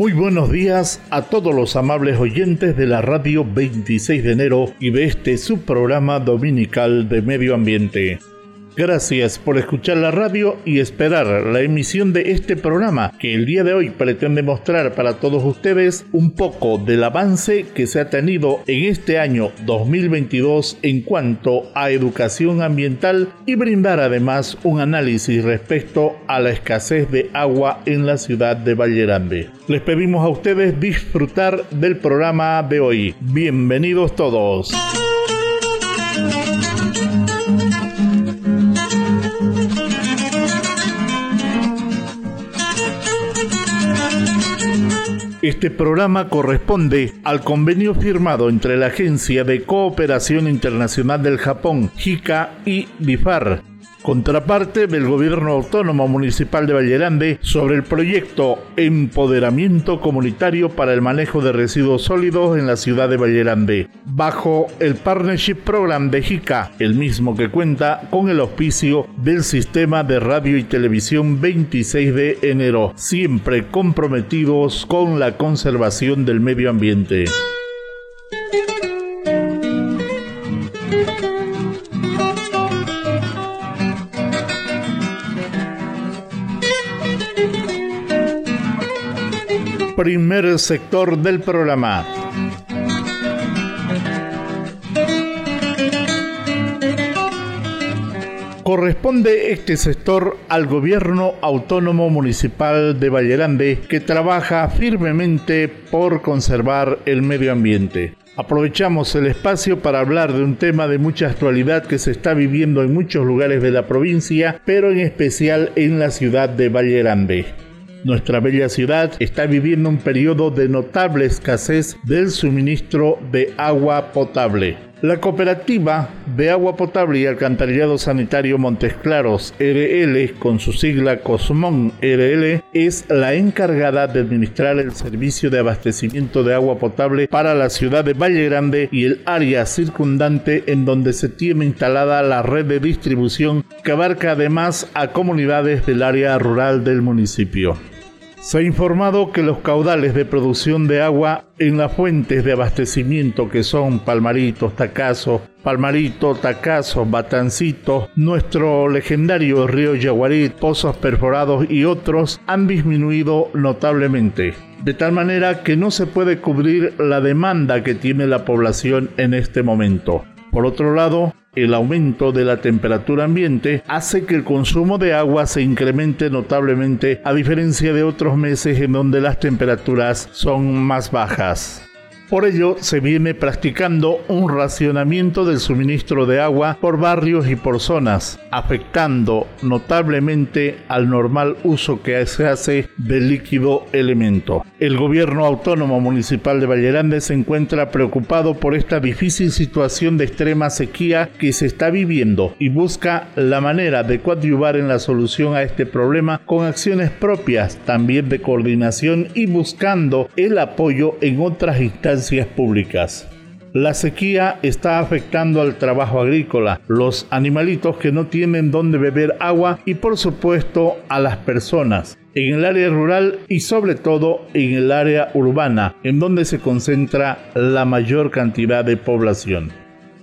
Muy buenos días a todos los amables oyentes de la radio 26 de enero y de este subprograma dominical de medio ambiente. Gracias por escuchar la radio y esperar la emisión de este programa que el día de hoy pretende mostrar para todos ustedes un poco del avance que se ha tenido en este año 2022 en cuanto a educación ambiental y brindar además un análisis respecto a la escasez de agua en la ciudad de Vallerambe. Les pedimos a ustedes disfrutar del programa de hoy. Bienvenidos todos. Este programa corresponde al convenio firmado entre la Agencia de Cooperación Internacional del Japón, JICA, y BIFAR, contraparte del Gobierno Autónomo Municipal de Vallerande sobre el proyecto Empoderamiento Comunitario para el Manejo de Residuos Sólidos en la ciudad de Vallerande, bajo el Partnership Program de JICA, el mismo que cuenta con el auspicio del Sistema de Radio y Televisión 26 de enero, siempre comprometidos con la conservación del medio ambiente. Primer sector del programa. Corresponde este sector al gobierno autónomo municipal de Vallerande que trabaja firmemente por conservar el medio ambiente. Aprovechamos el espacio para hablar de un tema de mucha actualidad que se está viviendo en muchos lugares de la provincia, pero en especial en la ciudad de Vallerande. Nuestra bella ciudad está viviendo un periodo de notable escasez del suministro de agua potable. La cooperativa de agua potable y alcantarillado sanitario Montes Claros RL, con su sigla Cosmón RL, es la encargada de administrar el servicio de abastecimiento de agua potable para la ciudad de Valle Grande y el área circundante en donde se tiene instalada la red de distribución que abarca además a comunidades del área rural del municipio. Se ha informado que los caudales de producción de agua en las fuentes de abastecimiento que son Palmaritos, Tacazo, Palmarito, Tacazo, Batancito, nuestro legendario río Yaguarí, pozos perforados y otros han disminuido notablemente, de tal manera que no se puede cubrir la demanda que tiene la población en este momento. Por otro lado, el aumento de la temperatura ambiente hace que el consumo de agua se incremente notablemente a diferencia de otros meses en donde las temperaturas son más bajas. Por ello, se viene practicando un racionamiento del suministro de agua por barrios y por zonas, afectando notablemente al normal uso que se hace del líquido elemento. El gobierno autónomo municipal de Vallerande se encuentra preocupado por esta difícil situación de extrema sequía que se está viviendo y busca la manera de coadyuvar en la solución a este problema con acciones propias, también de coordinación y buscando el apoyo en otras instancias públicas. La sequía está afectando al trabajo agrícola, los animalitos que no tienen dónde beber agua y por supuesto a las personas en el área rural y sobre todo en el área urbana, en donde se concentra la mayor cantidad de población.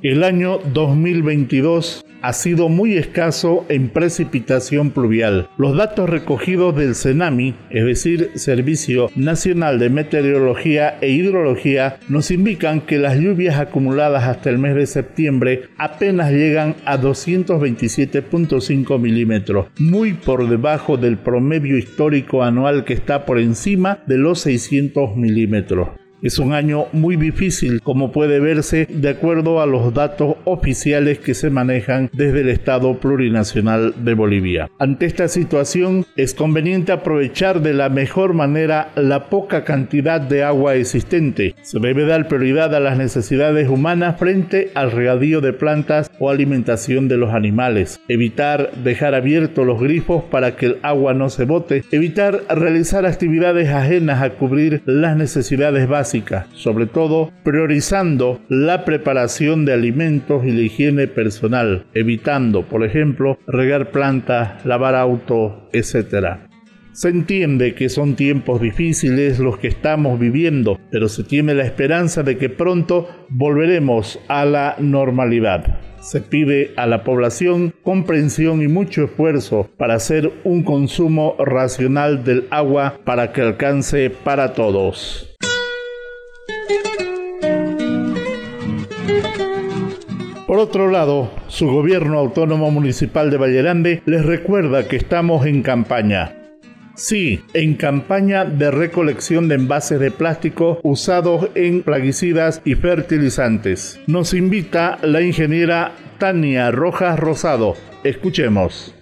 El año 2022 ha sido muy escaso en precipitación pluvial. Los datos recogidos del CENAMI, es decir, Servicio Nacional de Meteorología e Hidrología, nos indican que las lluvias acumuladas hasta el mes de septiembre apenas llegan a 227.5 milímetros, muy por debajo del promedio histórico anual que está por encima de los 600 milímetros. Es un año muy difícil, como puede verse de acuerdo a los datos oficiales que se manejan desde el Estado Plurinacional de Bolivia. Ante esta situación, es conveniente aprovechar de la mejor manera la poca cantidad de agua existente. Se debe dar prioridad a las necesidades humanas frente al regadío de plantas o alimentación de los animales. Evitar dejar abiertos los grifos para que el agua no se bote. Evitar realizar actividades ajenas a cubrir las necesidades básicas sobre todo priorizando la preparación de alimentos y la higiene personal, evitando, por ejemplo, regar plantas, lavar autos, etc. Se entiende que son tiempos difíciles los que estamos viviendo, pero se tiene la esperanza de que pronto volveremos a la normalidad. Se pide a la población comprensión y mucho esfuerzo para hacer un consumo racional del agua para que alcance para todos. Por otro lado, su gobierno autónomo municipal de Vallerande les recuerda que estamos en campaña. Sí, en campaña de recolección de envases de plástico usados en plaguicidas y fertilizantes. Nos invita la ingeniera Tania Rojas Rosado. Escuchemos.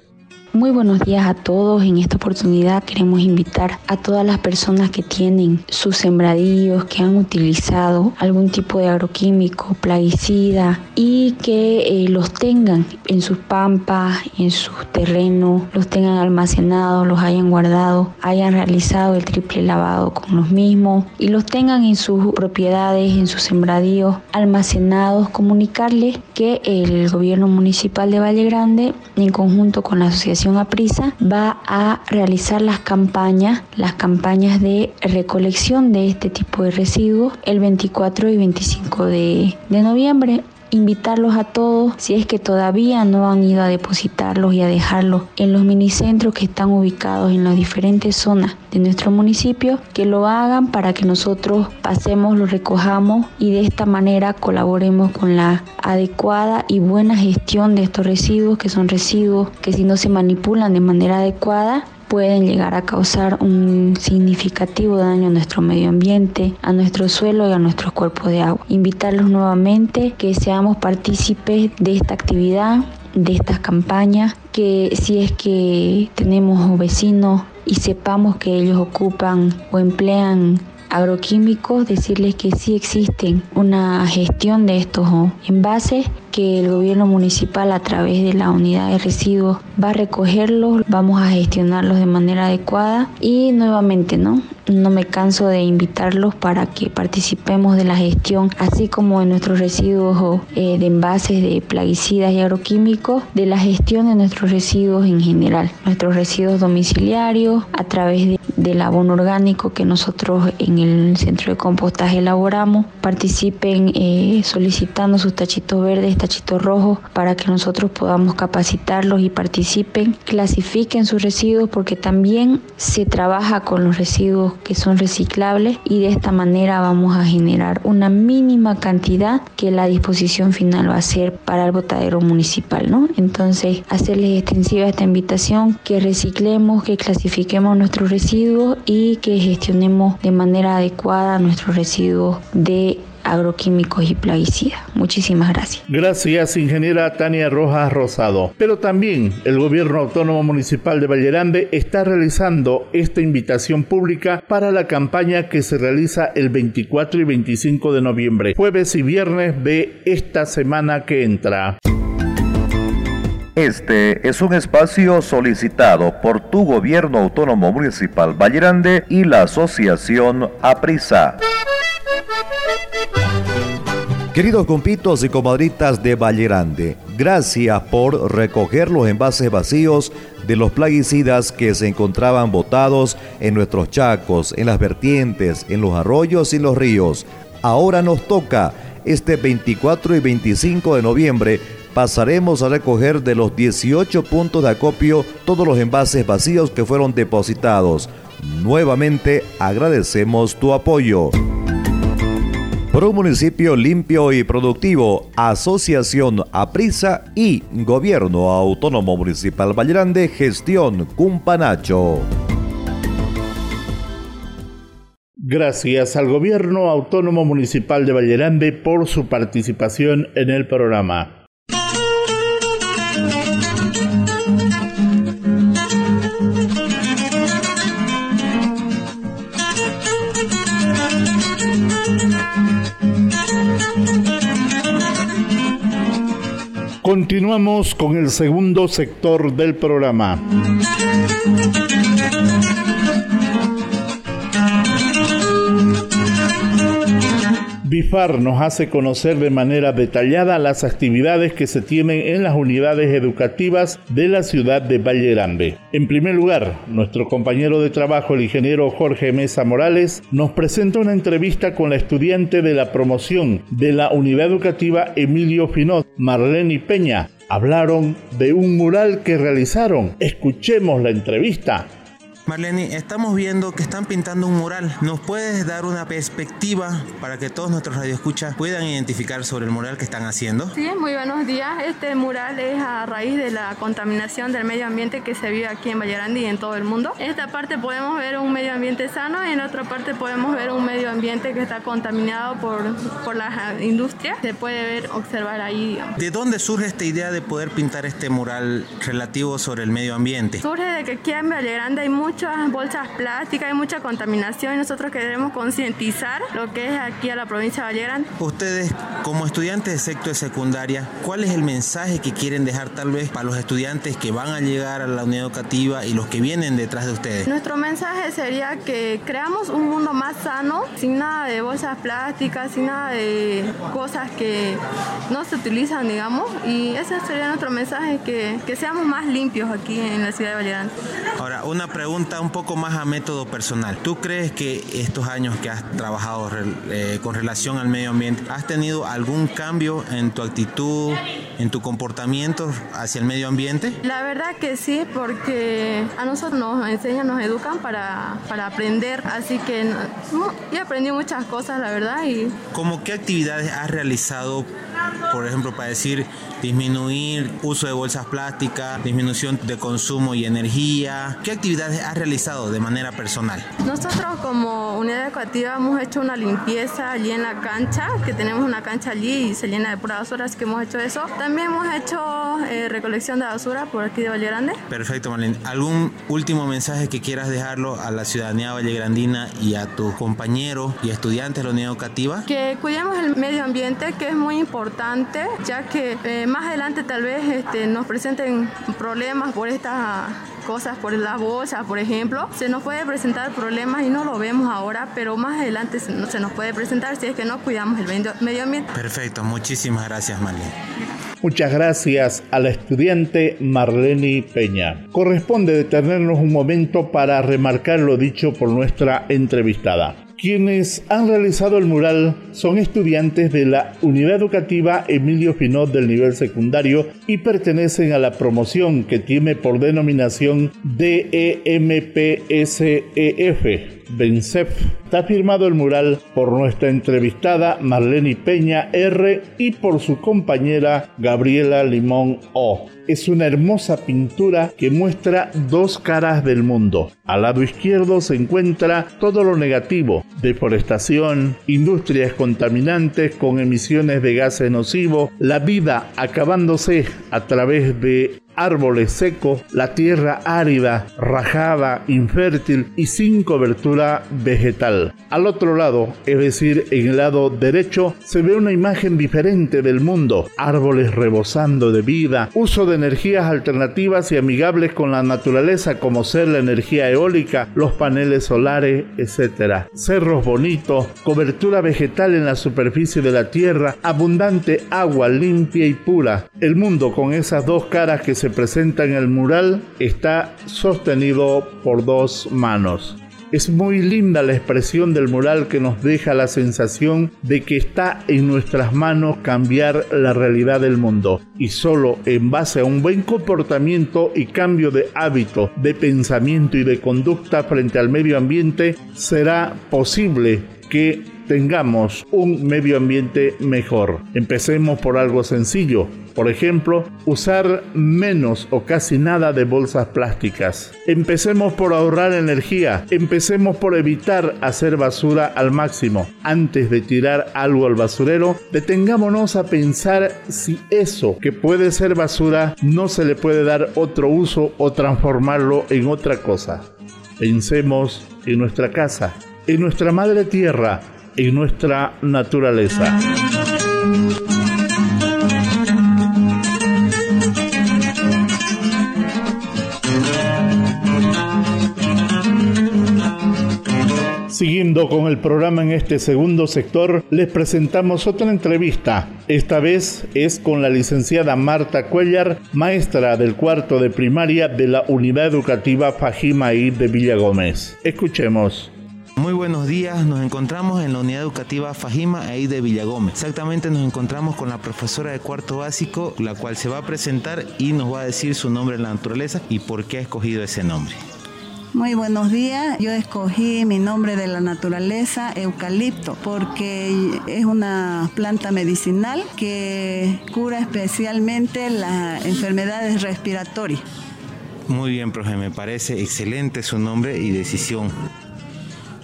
Muy buenos días a todos. En esta oportunidad queremos invitar a todas las personas que tienen sus sembradíos, que han utilizado algún tipo de agroquímico, plaguicida y que eh, los tengan en sus pampas, en sus terrenos, los tengan almacenados, los hayan guardado, hayan realizado el triple lavado con los mismos y los tengan en sus propiedades, en sus sembradíos almacenados, comunicarles que el gobierno municipal de Valle Grande, en conjunto con la asociación Aprisa va a realizar las campañas, las campañas de recolección de este tipo de residuos el 24 y 25 de, de noviembre invitarlos a todos, si es que todavía no han ido a depositarlos y a dejarlos en los minicentros que están ubicados en las diferentes zonas de nuestro municipio, que lo hagan para que nosotros pasemos, lo recojamos y de esta manera colaboremos con la adecuada y buena gestión de estos residuos, que son residuos que si no se manipulan de manera adecuada, pueden llegar a causar un significativo daño a nuestro medio ambiente, a nuestro suelo y a nuestros cuerpos de agua. Invitarlos nuevamente que seamos partícipes de esta actividad, de estas campañas, que si es que tenemos vecinos y sepamos que ellos ocupan o emplean agroquímicos, decirles que sí existen una gestión de estos envases que el gobierno municipal a través de la unidad de residuos va a recogerlos, vamos a gestionarlos de manera adecuada y nuevamente, ¿no? No me canso de invitarlos para que participemos de la gestión, así como de nuestros residuos eh, de envases de plaguicidas y agroquímicos, de la gestión de nuestros residuos en general, nuestros residuos domiciliarios a través de, del abono orgánico que nosotros en el centro de compostaje elaboramos, participen eh, solicitando sus tachitos verdes, tachitos rojos, para que nosotros podamos capacitarlos y participen, clasifiquen sus residuos porque también se trabaja con los residuos que son reciclables y de esta manera vamos a generar una mínima cantidad que la disposición final va a ser para el botadero municipal, ¿no? Entonces, hacerles extensiva esta invitación, que reciclemos, que clasifiquemos nuestros residuos y que gestionemos de manera adecuada nuestros residuos de agroquímicos y plaguicidas. Muchísimas gracias. Gracias, ingeniera Tania Rojas Rosado. Pero también el gobierno autónomo municipal de Vallerande está realizando esta invitación pública para la campaña que se realiza el 24 y 25 de noviembre, jueves y viernes de esta semana que entra. Este es un espacio solicitado por tu gobierno autónomo municipal Vallerande y la asociación APRISA. Queridos compitos y comadritas de Valle Grande, gracias por recoger los envases vacíos de los plaguicidas que se encontraban botados en nuestros chacos, en las vertientes, en los arroyos y los ríos. Ahora nos toca, este 24 y 25 de noviembre, pasaremos a recoger de los 18 puntos de acopio todos los envases vacíos que fueron depositados. Nuevamente agradecemos tu apoyo. Por un municipio limpio y productivo, Asociación Aprisa y Gobierno Autónomo Municipal Vallerande, Gestión Cumpanacho. Gracias al Gobierno Autónomo Municipal de Vallerande por su participación en el programa. Continuamos con el segundo sector del programa. BIFAR nos hace conocer de manera detallada las actividades que se tienen en las unidades educativas de la ciudad de Valle Grande. En primer lugar, nuestro compañero de trabajo, el ingeniero Jorge Mesa Morales, nos presenta una entrevista con la estudiante de la promoción de la unidad educativa Emilio Finot, Marlene Peña. Hablaron de un mural que realizaron. Escuchemos la entrevista. Marlene, estamos viendo que están pintando un mural. ¿Nos puedes dar una perspectiva para que todos nuestros radioescuchas puedan identificar sobre el mural que están haciendo? Sí, muy buenos días. Este mural es a raíz de la contaminación del medio ambiente que se vive aquí en Vallarandi y en todo el mundo. En esta parte podemos ver un medio ambiente sano y en otra parte podemos ver un medio ambiente que está contaminado por, por las industrias. Se puede ver, observar ahí. ¿De dónde surge esta idea de poder pintar este mural relativo sobre el medio ambiente? Surge de que aquí en Vallarandi hay mucho muchas bolsas plásticas, hay mucha contaminación y nosotros queremos concientizar lo que es aquí a la provincia de Valleran. Ustedes, como estudiantes de sexto de secundaria, ¿cuál es el mensaje que quieren dejar tal vez para los estudiantes que van a llegar a la unidad educativa y los que vienen detrás de ustedes? Nuestro mensaje sería que creamos un mundo más sano, sin nada de bolsas plásticas, sin nada de cosas que no se utilizan, digamos, y ese sería nuestro mensaje, que, que seamos más limpios aquí en la ciudad de Valleran. Ahora, una pregunta un poco más a método personal. ¿Tú crees que estos años que has trabajado eh, con relación al medio ambiente, has tenido algún cambio en tu actitud, en tu comportamiento hacia el medio ambiente? La verdad que sí, porque a nosotros nos enseñan, nos educan para, para aprender, así que yo aprendí muchas cosas, la verdad. Y... ¿Cómo qué actividades has realizado por ejemplo, para decir disminuir uso de bolsas plásticas, disminución de consumo y energía. ¿Qué actividades has realizado de manera personal? Nosotros como unidad educativa hemos hecho una limpieza allí en la cancha, que tenemos una cancha allí y se llena de pura basura, así que hemos hecho eso. También hemos hecho eh, recolección de basura por aquí de Valle Grande. Perfecto, Marlene. ¿Algún último mensaje que quieras dejarlo a la ciudadanía vallegrandina y a tus compañeros y estudiantes de la unidad educativa? Que cuidemos el medio ambiente, que es muy importante, ya que eh, más adelante tal vez este, nos presenten problemas por estas cosas, por las bolsas, por ejemplo. Se nos puede presentar problemas y no lo vemos ahora, pero más adelante se nos puede presentar si es que no cuidamos el medio ambiente. Perfecto, muchísimas gracias Marlene. Muchas gracias a la estudiante Marlene Peña. Corresponde detenernos un momento para remarcar lo dicho por nuestra entrevistada. Quienes han realizado el mural son estudiantes de la Unidad Educativa Emilio Finot del nivel secundario y pertenecen a la promoción que tiene por denominación DEMPSEF Bencef. Está firmado el mural por nuestra entrevistada Marlene Peña R y por su compañera Gabriela Limón O. Es una hermosa pintura que muestra dos caras del mundo. Al lado izquierdo se encuentra todo lo negativo, deforestación, industrias contaminantes con emisiones de gases nocivos, la vida acabándose a través de árboles secos, la tierra árida, rajada, infértil y sin cobertura vegetal. Al otro lado, es decir, en el lado derecho, se ve una imagen diferente del mundo, árboles rebosando de vida, uso de energías alternativas y amigables con la naturaleza como ser la energía eólica, los paneles solares, etc. Cerros bonitos, cobertura vegetal en la superficie de la tierra, abundante agua limpia y pura. El mundo con esas dos caras que se se presenta en el mural está sostenido por dos manos. Es muy linda la expresión del mural que nos deja la sensación de que está en nuestras manos cambiar la realidad del mundo y solo en base a un buen comportamiento y cambio de hábito, de pensamiento y de conducta frente al medio ambiente será posible que tengamos un medio ambiente mejor. Empecemos por algo sencillo, por ejemplo, usar menos o casi nada de bolsas plásticas. Empecemos por ahorrar energía. Empecemos por evitar hacer basura al máximo. Antes de tirar algo al basurero, detengámonos a pensar si eso que puede ser basura no se le puede dar otro uso o transformarlo en otra cosa. Pensemos en nuestra casa, en nuestra madre tierra, en nuestra naturaleza. Siguiendo con el programa en este segundo sector, les presentamos otra entrevista. Esta vez es con la licenciada Marta Cuellar, maestra del cuarto de primaria de la Unidad Educativa Fajimaí de Villa Gómez. Escuchemos. Muy buenos días, nos encontramos en la unidad educativa Fajima ahí de Villagómez. Exactamente nos encontramos con la profesora de cuarto básico, la cual se va a presentar y nos va a decir su nombre en la naturaleza y por qué ha escogido ese nombre. Muy buenos días. Yo escogí mi nombre de la naturaleza, eucalipto, porque es una planta medicinal que cura especialmente las enfermedades respiratorias. Muy bien, profe, me parece excelente su nombre y decisión.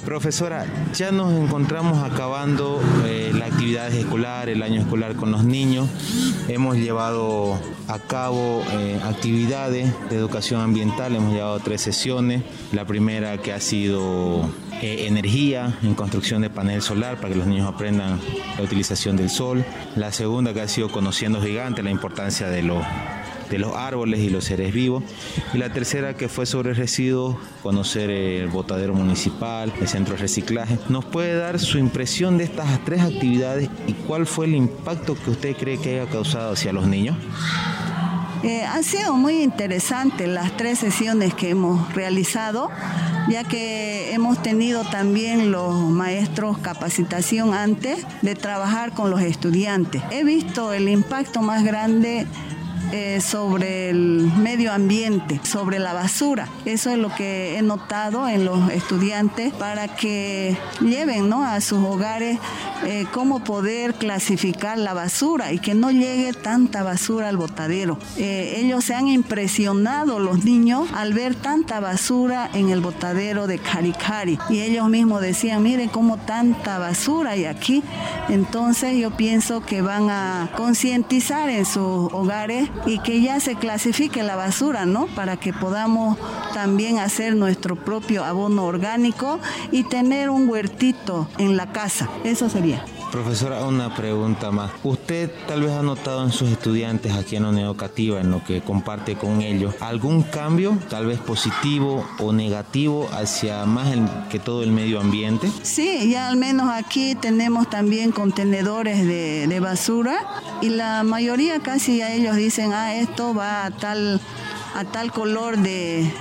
Profesora, ya nos encontramos acabando eh, la actividad escolar, el año escolar con los niños. Hemos llevado a cabo eh, actividades de educación ambiental, hemos llevado tres sesiones. La primera que ha sido eh, energía en construcción de panel solar para que los niños aprendan la utilización del sol. La segunda que ha sido conociendo gigante, la importancia de los de los árboles y los seres vivos. Y la tercera que fue sobre residuos, conocer el botadero municipal, el centro de reciclaje. ¿Nos puede dar su impresión de estas tres actividades y cuál fue el impacto que usted cree que haya causado hacia los niños? Eh, han sido muy interesantes las tres sesiones que hemos realizado, ya que hemos tenido también los maestros capacitación antes de trabajar con los estudiantes. He visto el impacto más grande eh, sobre el medio ambiente, sobre la basura. Eso es lo que he notado en los estudiantes para que lleven ¿no? a sus hogares eh, cómo poder clasificar la basura y que no llegue tanta basura al botadero. Eh, ellos se han impresionado, los niños, al ver tanta basura en el botadero de Caricari. Y ellos mismos decían, miren cómo tanta basura hay aquí. Entonces yo pienso que van a concientizar en sus hogares y que ya se clasifique la basura, ¿no? Para que podamos también hacer nuestro propio abono orgánico y tener un huertito en la casa. Eso sería. Profesora, una pregunta más. ¿Usted tal vez ha notado en sus estudiantes aquí en la unidad educativa, en lo que comparte con ellos, algún cambio, tal vez positivo o negativo, hacia más que todo el medio ambiente? Sí, ya al menos aquí tenemos también contenedores de, de basura y la mayoría casi a ellos dicen, ah, esto va a tal a tal color de,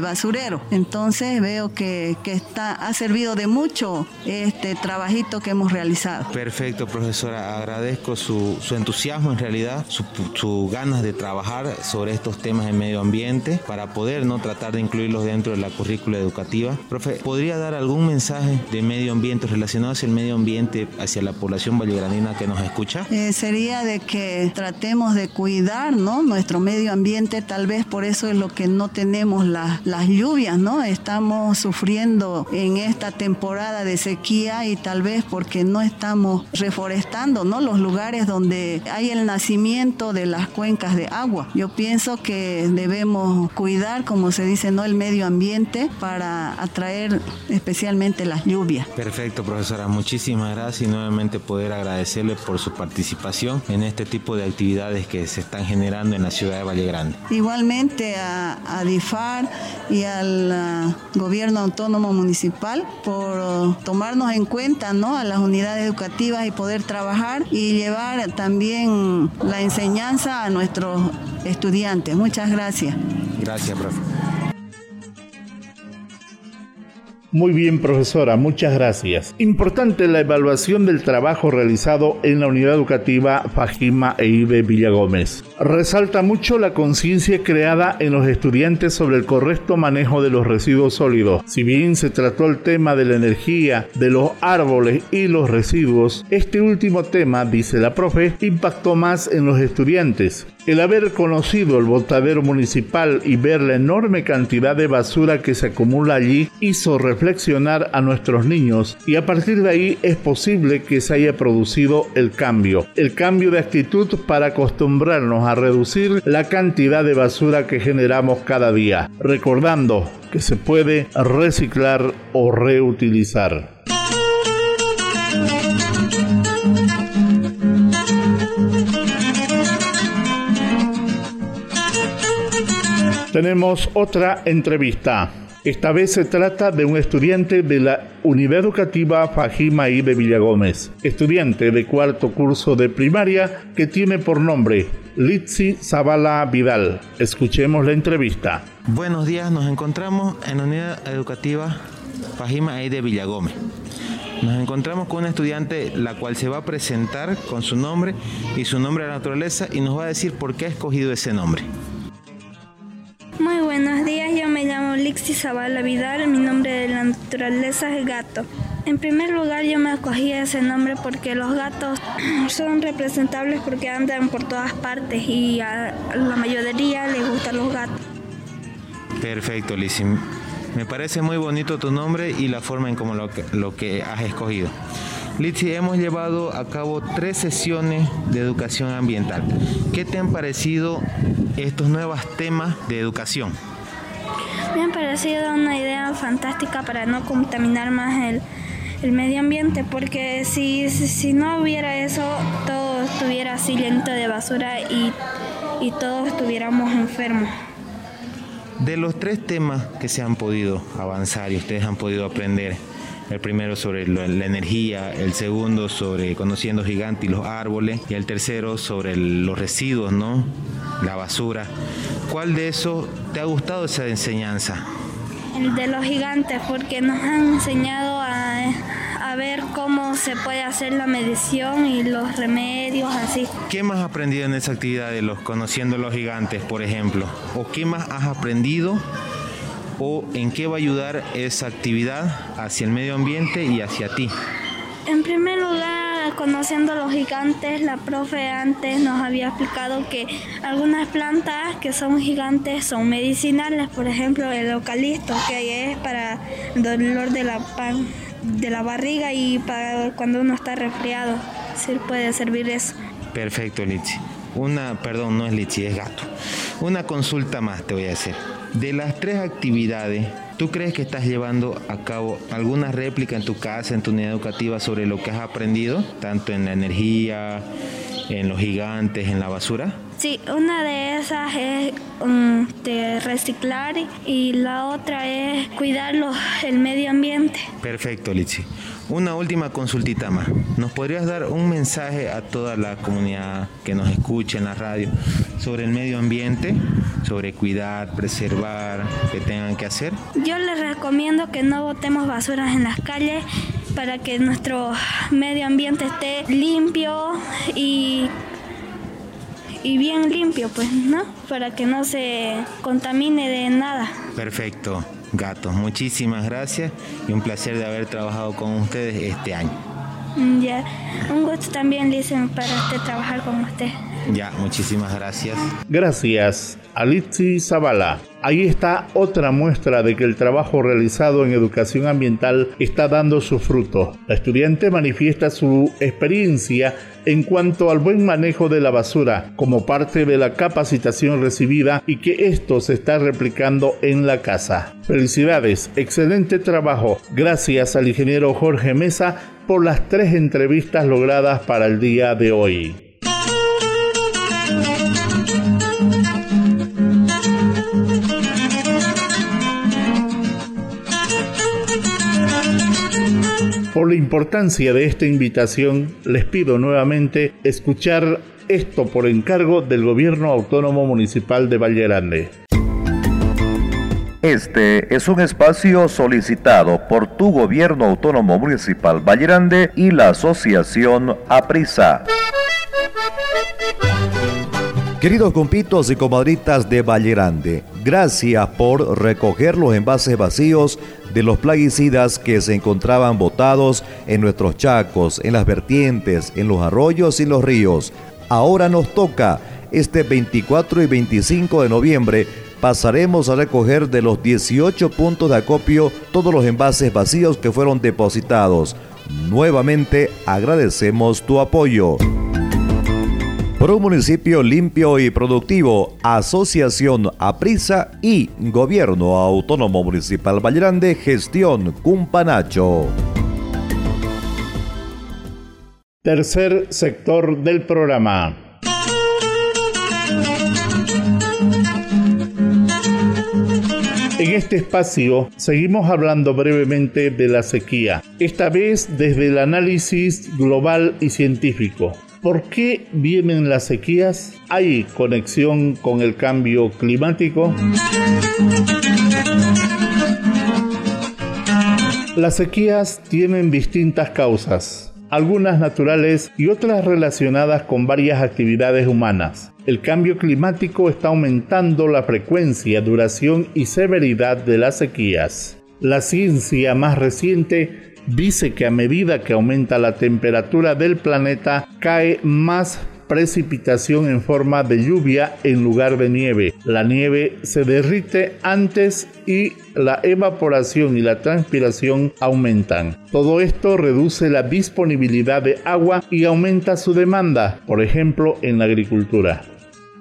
basurero. Entonces veo que, está, ha servido de mucho este trabajito que hemos realizado. Perfecto, profesora. Agradezco su, entusiasmo en realidad, su, ganas de trabajar sobre estos temas de medio ambiente para poder no tratar de incluirlos dentro de la currícula educativa. Profe, ¿podría dar algún mensaje de medio ambiente relacionado hacia el medio ambiente, hacia la población vallegranina que nos escucha? Eh, sería de que tratemos de cuidar ¿no? nuestro medio ambiente, tal vez por por eso es lo que no tenemos las lluvias, ¿no? Estamos sufriendo en esta temporada de sequía y tal vez porque no estamos reforestando, ¿no? Los lugares donde hay el nacimiento de las cuencas de agua. Yo pienso que debemos cuidar, como se dice, ¿no? El medio ambiente para atraer especialmente las lluvias. Perfecto, profesora. Muchísimas gracias y nuevamente poder agradecerle por su participación en este tipo de actividades que se están generando en la ciudad de Valle Grande. Igualmente a, DIFAR y al ah, gobierno autónomo municipal por tomarnos en cuenta ¿no? a las unidades educativas y poder trabajar y llevar también la enseñanza a nuestros estudiantes. Muchas gracias. Gracias, profe. Muy bien, profesora, muchas gracias. Importante la evaluación del trabajo realizado en la unidad educativa Fajima e Ibe Villagómez. Resalta mucho la conciencia creada en los estudiantes sobre el correcto manejo de los residuos sólidos. Si bien se trató el tema de la energía, de los árboles y los residuos, este último tema, dice la profe, impactó más en los estudiantes. El haber conocido el botadero municipal y ver la enorme cantidad de basura que se acumula allí hizo reflexionar a nuestros niños y a partir de ahí es posible que se haya producido el cambio, el cambio de actitud para acostumbrarnos a reducir la cantidad de basura que generamos cada día, recordando que se puede reciclar o reutilizar. Tenemos otra entrevista. Esta vez se trata de un estudiante de la Unidad Educativa Fajimaí de Villagómez, estudiante de cuarto curso de primaria que tiene por nombre Litsi Zavala Vidal. Escuchemos la entrevista. Buenos días, nos encontramos en la Unidad Educativa Fajimaí de Villagómez. Nos encontramos con una estudiante la cual se va a presentar con su nombre y su nombre de naturaleza y nos va a decir por qué ha escogido ese nombre. Zavala Vidal, mi nombre de la naturaleza es gato. En primer lugar yo me escogí ese nombre porque los gatos son representables porque andan por todas partes y a la mayoría les gustan los gatos. Perfecto, Lizzy. Me parece muy bonito tu nombre y la forma en cómo lo lo que has escogido. Litsi, hemos llevado a cabo tres sesiones de educación ambiental. ¿Qué te han parecido estos nuevos temas de educación? Me han parecido una idea fantástica para no contaminar más el, el medio ambiente, porque si, si, no hubiera eso, todo estuviera así lento de basura y, y todos estuviéramos enfermos. De los tres temas que se han podido avanzar y ustedes han podido aprender, el primero sobre la energía, el segundo sobre conociendo gigantes y los árboles y el tercero sobre los residuos, ¿no? La basura. ¿Cuál de esos te ha gustado esa enseñanza? El de los gigantes, porque nos han enseñado a, a ver cómo se puede hacer la medición y los remedios así. ¿Qué más has aprendido en esa actividad de los conociendo los gigantes, por ejemplo? ¿O qué más has aprendido o en qué va a ayudar esa actividad hacia el medio ambiente y hacia ti? En primer lugar, conociendo los gigantes, la profe antes nos había explicado que algunas plantas que son gigantes son medicinales, por ejemplo el eucalipto, que es para el dolor de la, de la barriga y para cuando uno está resfriado, se puede servir eso. Perfecto, Litsi. Una, perdón, no es Litsi, es gato. Una consulta más te voy a hacer. De las tres actividades, ¿tú crees que estás llevando a cabo alguna réplica en tu casa, en tu unidad educativa, sobre lo que has aprendido, tanto en la energía, en los gigantes, en la basura? Sí, una de esas es um, de reciclar y la otra es cuidar el medio ambiente. Perfecto, Litsi. Una última consultita más. ¿Nos podrías dar un mensaje a toda la comunidad que nos escucha en la radio sobre el medio ambiente, sobre cuidar, preservar, qué tengan que hacer? Yo les recomiendo que no botemos basuras en las calles para que nuestro medio ambiente esté limpio y y bien limpio, pues, ¿no? Para que no se contamine de nada. Perfecto, gatos. Muchísimas gracias y un placer de haber trabajado con ustedes este año. Ya, un gusto también, dicen, para usted trabajar con usted. Ya, muchísimas gracias. Gracias, Alitzi Zavala. Ahí está otra muestra de que el trabajo realizado en educación ambiental está dando su fruto. La estudiante manifiesta su experiencia en cuanto al buen manejo de la basura como parte de la capacitación recibida y que esto se está replicando en la casa. Felicidades, excelente trabajo. Gracias al ingeniero Jorge Mesa por las tres entrevistas logradas para el día de hoy. Por la importancia de esta invitación, les pido nuevamente escuchar esto por encargo del Gobierno Autónomo Municipal de Valle Grande. Este es un espacio solicitado por tu Gobierno Autónomo Municipal Valle Grande y la Asociación APRISA. Queridos compitos y comadritas de Valle Grande, gracias por recoger los envases vacíos de los plaguicidas que se encontraban botados en nuestros chacos, en las vertientes, en los arroyos y los ríos. Ahora nos toca, este 24 y 25 de noviembre, pasaremos a recoger de los 18 puntos de acopio todos los envases vacíos que fueron depositados. Nuevamente agradecemos tu apoyo. Por un municipio limpio y productivo, Asociación Aprisa y Gobierno Autónomo Municipal Grande, Gestión Cumpanacho. Tercer sector del programa. En este espacio seguimos hablando brevemente de la sequía, esta vez desde el análisis global y científico. ¿Por qué vienen las sequías? ¿Hay conexión con el cambio climático? Las sequías tienen distintas causas, algunas naturales y otras relacionadas con varias actividades humanas. El cambio climático está aumentando la frecuencia, duración y severidad de las sequías. La ciencia más reciente dice que a medida que aumenta la temperatura del planeta cae más precipitación en forma de lluvia en lugar de nieve. La nieve se derrite antes y la evaporación y la transpiración aumentan. Todo esto reduce la disponibilidad de agua y aumenta su demanda, por ejemplo en la agricultura.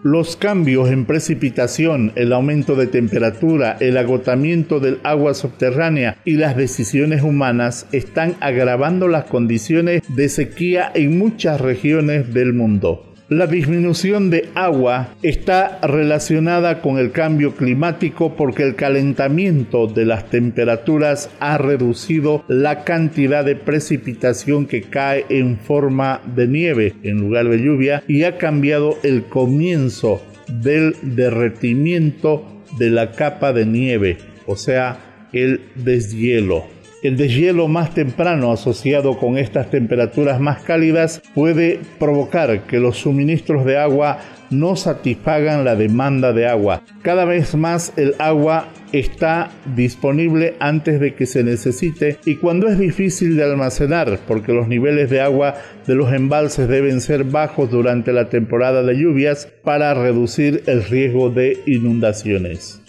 Los cambios en precipitación, el aumento de temperatura, el agotamiento del agua subterránea y las decisiones humanas están agravando las condiciones de sequía en muchas regiones del mundo. La disminución de agua está relacionada con el cambio climático porque el calentamiento de las temperaturas ha reducido la cantidad de precipitación que cae en forma de nieve en lugar de lluvia y ha cambiado el comienzo del derretimiento de la capa de nieve, o sea, el deshielo. El deshielo más temprano asociado con estas temperaturas más cálidas puede provocar que los suministros de agua no satisfagan la demanda de agua. Cada vez más el agua está disponible antes de que se necesite y cuando es difícil de almacenar porque los niveles de agua de los embalses deben ser bajos durante la temporada de lluvias para reducir el riesgo de inundaciones.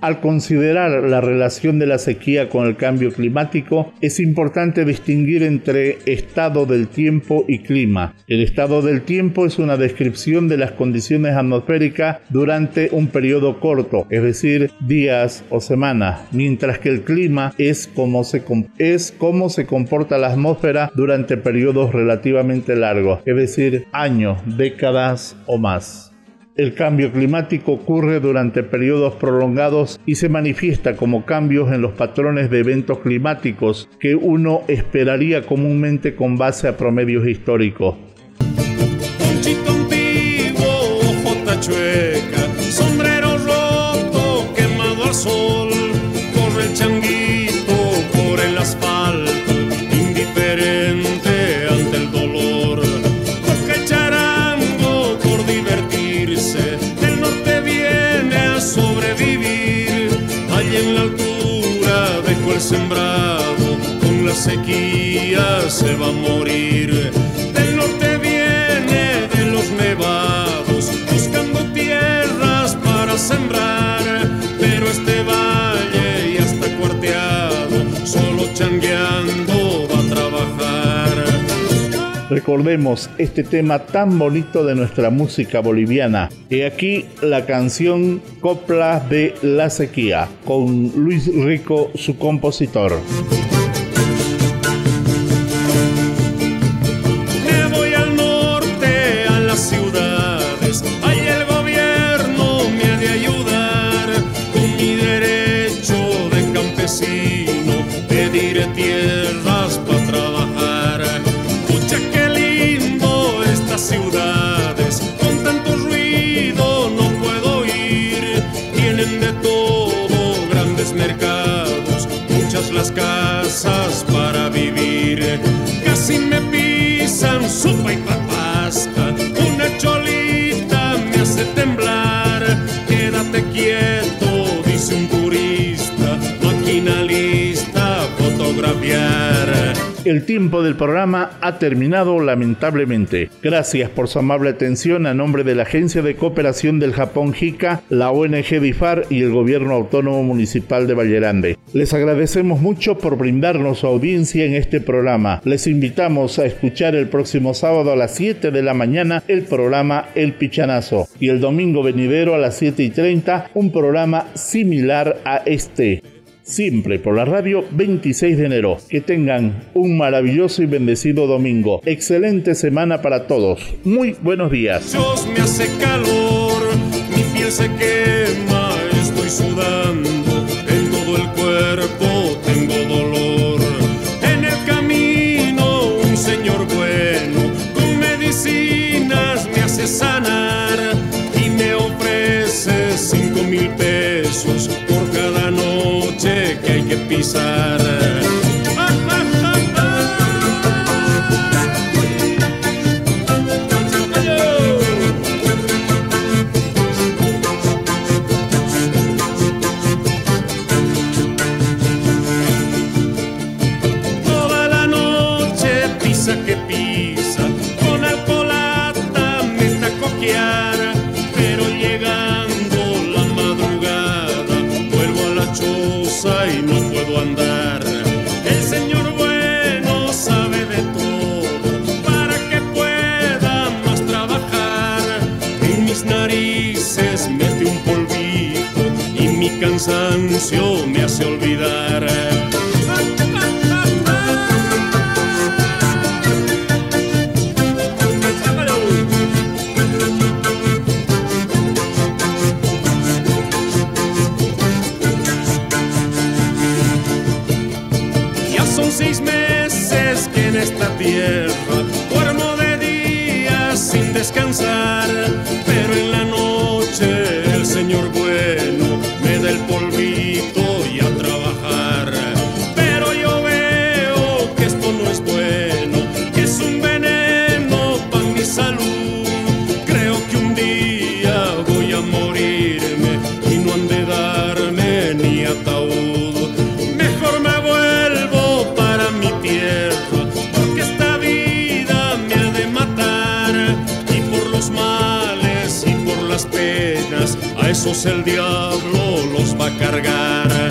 Al considerar la relación de la sequía con el cambio climático, es importante distinguir entre estado del tiempo y clima. El estado del tiempo es una descripción de las condiciones atmosféricas durante un periodo corto, es decir, días o semanas, mientras que el clima es cómo se, es cómo se comporta la atmósfera durante periodos relativamente largos, es decir, años, décadas o más. El cambio climático ocurre durante periodos prolongados y se manifiesta como cambios en los patrones de eventos climáticos que uno esperaría comúnmente con base a promedios históricos. Sembrado, con la sequía se va a morir. Del norte viene de los nevados, buscando tierras para sembrar, pero este valle ya está cuarteado, solo changueando. Recordemos este tema tan bonito de nuestra música boliviana. Y aquí la canción Copla de la Sequía, con Luis Rico, su compositor. Sopa y papasca, una cholita me hace temblar. Quédate quieto, dice un turista, máquina lista, fotografiar. El tiempo del programa ha terminado lamentablemente. Gracias por su amable atención a nombre de la Agencia de Cooperación del Japón JICA, la ONG DIFAR y el Gobierno Autónomo Municipal de Vallerande. Les agradecemos mucho por brindarnos su audiencia en este programa. Les invitamos a escuchar el próximo sábado a las 7 de la mañana el programa El Pichanazo y el domingo venidero a las 7 y 30 un programa similar a este siempre por la radio 26 de enero. Que tengan un maravilloso y bendecido domingo. Excelente semana para todos. Muy buenos días. Dios me hace calor, mi piel se quema, estoy sudando Saturday. esta tierra el diablo los va a cargar.